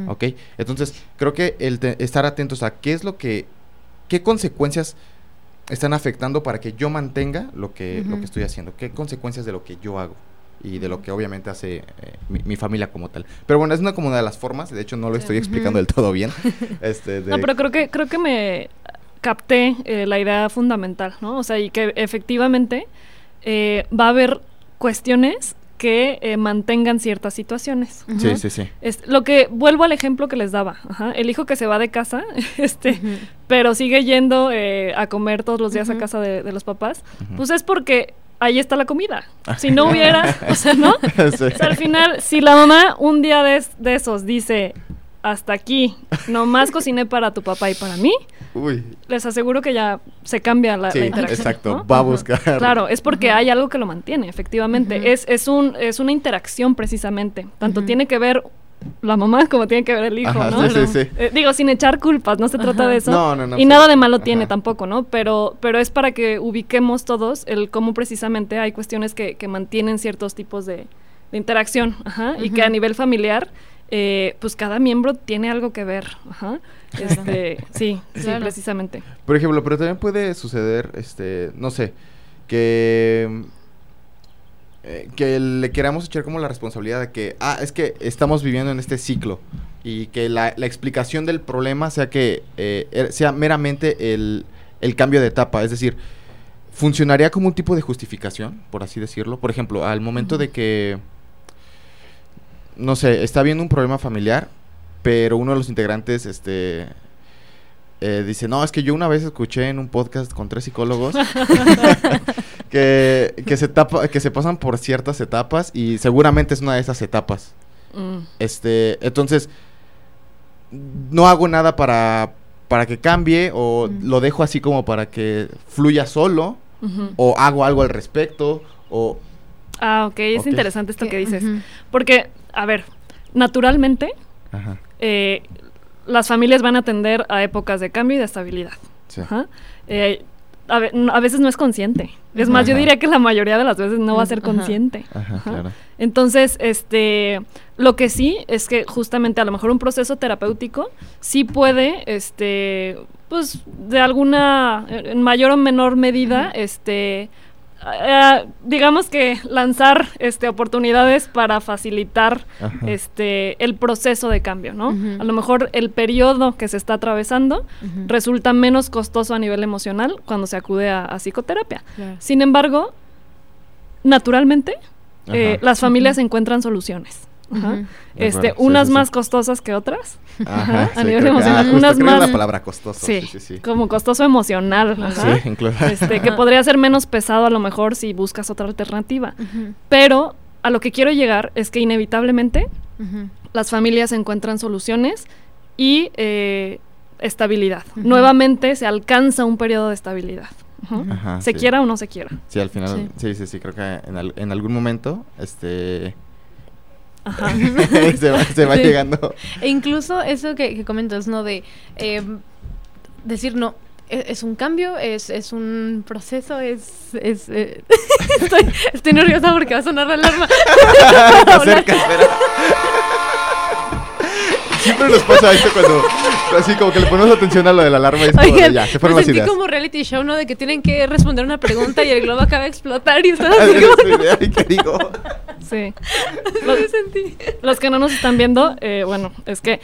¿Ok? Entonces, creo que el te- estar atentos a qué es lo que. qué consecuencias están afectando para que yo mantenga lo que, lo que estoy haciendo. ¿Qué consecuencias de lo que yo hago? Y de lo que obviamente hace eh, mi, mi familia como tal. Pero bueno, es una como una de las formas. De hecho, no lo estoy explicando del todo bien. Este, de- No, pero creo que, creo que me capté eh, la idea fundamental, ¿no? O sea, y que efectivamente eh, va a haber cuestiones que eh, mantengan ciertas situaciones. Sí, sí, sí. Es, lo que vuelvo al ejemplo que les daba, ajá, el hijo que se va de casa, este, pero sigue yendo eh, a comer todos los días a casa de, de los papás, pues es porque ahí está la comida. Si no hubiera, o sea, ¿no? Sí. O sea, al final, si la mamá un día de, es- de esos dice, hasta aquí, nomás cociné para tu papá y para mí, Uy. les aseguro que ya se cambia la, Sí, la interacción. exacto. ¿no? Va a buscar. Claro, es porque hay algo que lo mantiene, efectivamente. Es, es, un, es una interacción precisamente. Tanto tiene que ver la mamá como tiene que ver el hijo, Ajá, ¿no? sí, sí, sí. Eh, digo, sin echar culpas, no se trata Ajá. de eso. No, no, no. y nada de malo tiene Ajá. tampoco, ¿no? Pero, pero es para que ubiquemos todos el cómo precisamente hay cuestiones que, que mantienen ciertos tipos de, de interacción, ajá, y que a nivel familiar, eh, pues cada miembro tiene algo que ver, ajá. Este, sí, sí, Claro. precisamente. Por ejemplo, pero también puede suceder, este, no sé, que eh, que le queramos echar como la responsabilidad de que, ah, es que estamos viviendo en este ciclo y que la, la explicación del problema sea que eh, er- sea meramente el, el cambio de etapa, es decir, funcionaría como un tipo de justificación, por así decirlo. Por ejemplo, al momento de que, no sé, está habiendo un problema familiar, pero uno de los integrantes, este, eh, dice, no, es que yo una vez escuché en un podcast con tres psicólogos que, que, se tapa, que se pasan por ciertas etapas y seguramente es una de esas etapas. Mm, Este, entonces, no hago nada para, para que cambie o Mm. lo dejo así como para que fluya solo o hago algo al respecto o... Ah, ok, es interesante esto que dices. Porque, a ver, naturalmente, Ajá. eh, las familias van a tender a épocas de cambio y de estabilidad. Sí. Ajá. Eh, a, ve- a veces no es consciente. Es más, yo diría que la mayoría de las veces no va a ser consciente. Ajá, Ajá. claro. Entonces, este, lo que sí es que justamente a lo mejor un proceso terapéutico sí puede, este, pues, de alguna, en mayor o menor medida, este, eh, digamos que lanzar, este, oportunidades para facilitar, Ajá. este, el proceso de cambio, ¿no? A lo mejor el periodo que se está atravesando resulta menos costoso a nivel emocional cuando se acude a, a psicoterapia. Sin embargo, naturalmente, eh, las familias encuentran soluciones. Ajá. Este, acuerdo, unas sí, sí. más costosas que otras. Ajá, a sí, nivel creo que- emocional, ah, justo unas más- la palabra costoso. Sí, Sí, sí, sí. como costoso emocional. ajá. Sí, incluso. Este, que podría ser menos pesado a lo mejor si buscas otra alternativa. Pero a lo que quiero llegar es que inevitablemente las familias encuentran soluciones y eh, estabilidad. Nuevamente se alcanza un periodo de estabilidad. Ajá, Se sí. quiera o no se quiera. Sí, al final, sí, sí, sí, creo que en, al- en algún momento, este, Ajá. se va, se va Sí. llegando. E incluso eso que, que comentas, ¿no? De eh, decir, no, e- es, un cambio, es, es un proceso, es... es eh, estoy, estoy nerviosa porque va a sonar la alarma. Te acercas, espera. Siempre nos pasa esto cuando, así como que le ponemos atención a lo de la alarma y es como de, Oigan, ya, se fueron me las sentí ideas. como reality show, ¿no? De que tienen que responder una pregunta y el globo acaba de explotar y están Ah, así como... ay, ¿qué digo? Sí. Lo que sentí. Los que no nos están viendo, eh, bueno, es que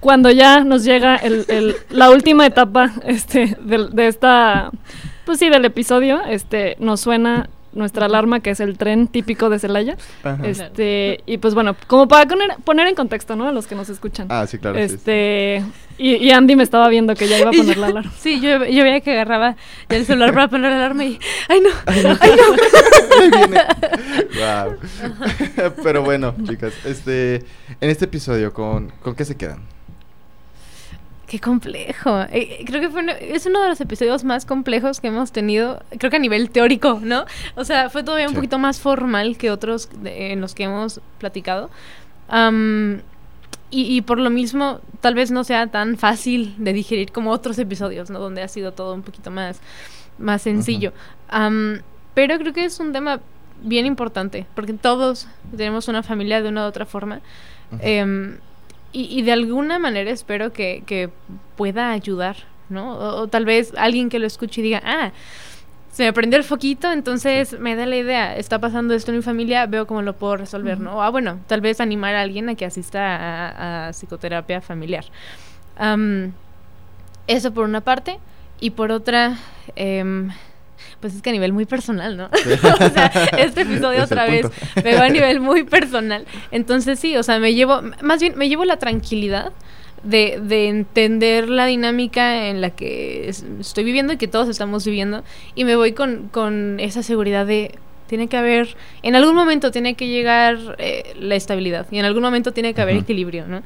cuando ya nos llega el, el- la última etapa este, del- de, esta, pues sí, del episodio, este, nos suena nuestra alarma, que es el tren típico de Celaya. Ajá. Este, y pues bueno, como para poner, poner en contexto, ¿no? A los que nos escuchan. Ah, sí, claro. sí, sí. este, Y, y Andy me estaba viendo que ya iba a poner la alarma. Sí, yo, yo veía que agarraba ya el celular para poner la alarma y... ¡Ay, no! Ay, no. ¡Ay, no! Guau. Pero bueno, chicas, este, en este episodio, ¿con, ¿con qué se quedan? Qué complejo. Eh, creo que fue uno- es uno de los episodios más complejos que hemos tenido, creo que a nivel teórico, ¿no? O sea, fue todavía un Sí. poquito más formal que otros de- en los que hemos platicado. Am, y, y por lo mismo, tal vez no sea tan fácil de digerir como otros episodios, ¿no? Donde ha sido todo un poquito más, más sencillo. Am, pero creo que es un tema bien importante, porque todos tenemos una familia de una u otra forma. Ujú. Em, y, y de alguna manera espero que, que pueda ayudar, ¿no? O, o tal vez alguien que lo escuche y diga, ah, se me prendió el foquito, entonces me da la idea, está pasando esto en mi familia, veo cómo lo puedo resolver, ¿no? O, ah, bueno, tal vez animar a alguien a que asista a, a psicoterapia familiar. Am, eso por una parte. Y por otra, em, pues es que a nivel muy personal, ¿no? o sea, este episodio otra vez punto. pegó a nivel muy personal. Entonces sí, o sea, me llevo, más bien me llevo la tranquilidad de, de entender la dinámica en la que es- estoy viviendo y que todos estamos viviendo y me voy con, con esa seguridad de tiene que haber, en algún momento tiene que llegar eh, la estabilidad y en algún momento tiene que haber equilibrio, ¿no?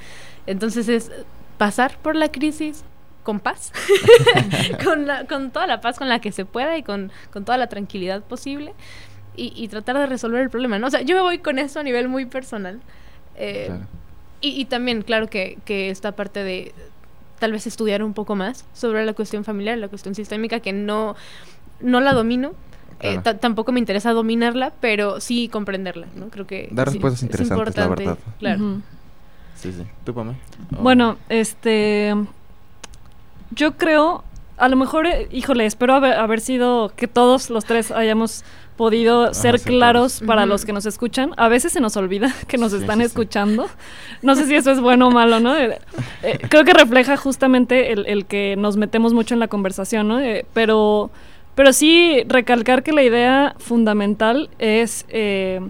Entonces es pasar por la crisis con paz, con, la- con toda la paz con la que se pueda y con, con toda la tranquilidad posible y, y tratar de resolver el problema, ¿no? O sea, yo me voy con eso a nivel muy personal. Eh, Claro. y, y también, claro, que, que esta parte de tal vez estudiar un poco más sobre la cuestión familiar, la cuestión sistémica, que no, no la domino. eh, Claro. tampoco me interesa dominarla, pero sí comprenderla, ¿no? Creo que Dar sí, respuestas es interesantes, la importante, verdad. Claro. Sí, sí. ¿Tú, Pame? Oh. Bueno, este. Yo creo. A lo mejor, eh, híjole, espero haber, haber sido que todos los tres hayamos podido Ajá, ser claros para los que nos escuchan. A veces se nos olvida que nos Sí, están sí, sí. escuchando. No sé si eso es bueno o malo, ¿no? Eh, eh, creo que refleja justamente el, el que nos metemos mucho en la conversación, ¿no? Eh, pero, pero sí recalcar que la idea fundamental es eh,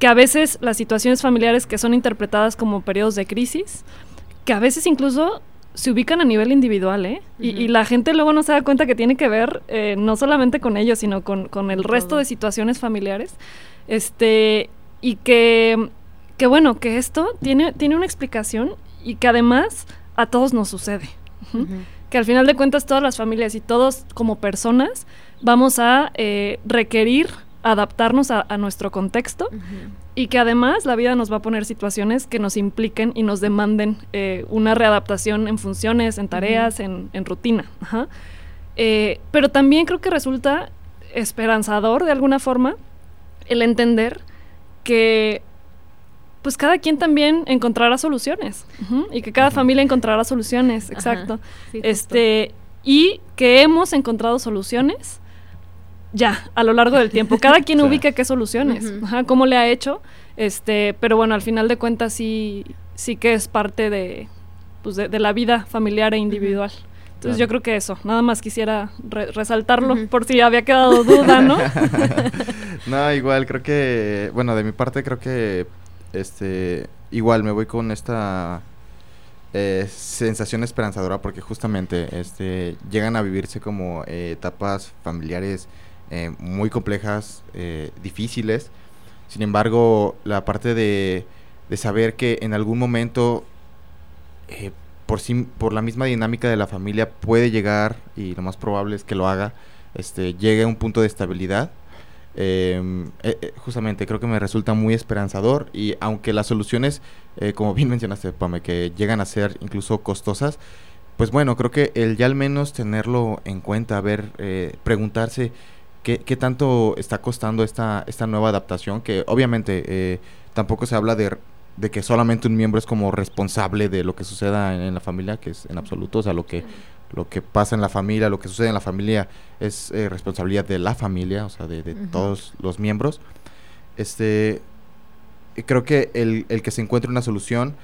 que a veces las situaciones familiares que son interpretadas como periodos de crisis, que a veces incluso se ubican a nivel individual, ¿eh? Y- la gente luego no se da cuenta que tiene que ver eh, no solamente con ellos, sino con, con el resto todo. de situaciones familiares. Este, y que, que bueno, que esto tiene, tiene una explicación y que además a todos nos sucede. Que al final de cuentas todas las familias y todos como personas vamos a eh, requerir adaptarnos a, a nuestro contexto. Y que además la vida nos va a poner situaciones que nos impliquen y nos demanden eh, una readaptación en funciones, en tareas, en, en, rutina. Ajá. Eh, pero también creo que resulta esperanzador de alguna forma el entender que pues cada quien también encontrará soluciones y que cada familia encontrará soluciones, exacto. Sí, este y que hemos encontrado soluciones ya a lo largo del tiempo. Cada quien sí. ubica qué soluciones. Ajá, cómo le ha hecho, este, pero bueno, al final de cuentas sí sí que es parte de pues de, de la vida familiar e individual. Entonces claro. yo creo que eso, nada más quisiera re resaltarlo uh -huh. por si había quedado duda, ¿no? no, igual creo que, bueno, de mi parte creo que, este, igual me voy con esta eh, sensación esperanzadora porque justamente, este, llegan a vivirse como eh, etapas familiares eh, muy complejas, eh, difíciles. Sin embargo, la parte de, de saber que en algún momento eh, por, sí, por la misma dinámica de la familia puede llegar, y lo más probable es que lo haga, este, llegue a un punto de estabilidad. Eh, eh, justamente creo que me resulta muy esperanzador y aunque las soluciones, eh, como bien mencionaste, Pame, que llegan a ser incluso costosas, pues bueno, creo que el ya al menos tenerlo en cuenta, ver, eh, preguntarse qué, qué, tanto está costando esta, esta nueva adaptación, que obviamente eh, tampoco se habla de de que solamente un miembro es como responsable de lo que suceda en, en, la familia, que es en absoluto, o sea, lo que, lo que pasa en la familia, lo que sucede en la familia es eh, responsabilidad de la familia, o sea, de, de uh -huh. todos los miembros. Este, creo que el, el, que se encuentre una solución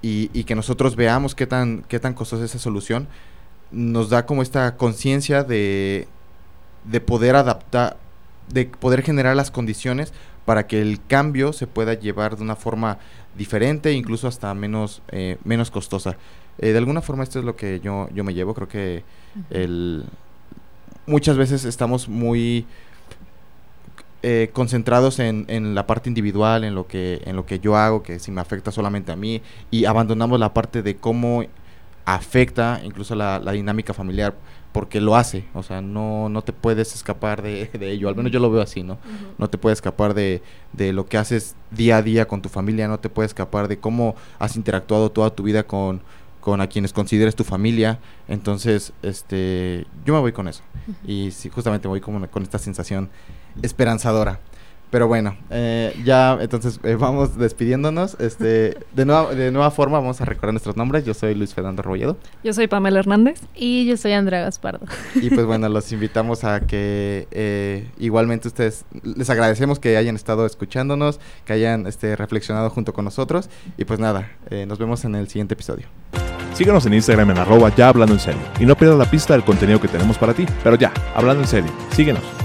y, y, que nosotros veamos qué tan, qué tan costosa es esa solución, nos da como esta conciencia de, de poder adaptar, de poder generar las condiciones para que el cambio se pueda llevar de una forma diferente, incluso hasta menos, eh, menos costosa. Eh, de alguna forma esto es lo que yo, yo me llevo, creo que el, muchas veces estamos muy eh, concentrados en, en, la parte individual, en lo, que, en lo que yo hago, que si me afecta solamente a mí, y abandonamos la parte de cómo afecta incluso la, la dinámica familiar porque lo hace, o sea, no, no te puedes escapar de, de ello, al menos yo lo veo así, ¿no? Uh -huh. No te puedes escapar de, de, lo que haces día a día con tu familia, no te puedes escapar de cómo has interactuado toda tu vida con, con a quienes consideres tu familia, entonces, este, yo me voy con eso, uh -huh. y sí, justamente me voy con, con esta sensación esperanzadora. Pero bueno, eh, ya entonces eh, vamos despidiéndonos. Este, de, nueva, de nueva forma vamos a recordar nuestros nombres. Yo soy Luis Fernando Rolledo. Yo soy Pamela Hernández. Y yo soy Andrea Gaspardo. Y pues bueno, los invitamos a que eh, igualmente ustedes, les agradecemos que hayan estado escuchándonos, que hayan este, reflexionado junto con nosotros. Y pues nada, eh, nos vemos en el siguiente episodio. Síguenos en Instagram en arroba ya hablando en serio. Y no pierdas la pista del contenido que tenemos para ti. Pero ya, hablando en serio, síguenos.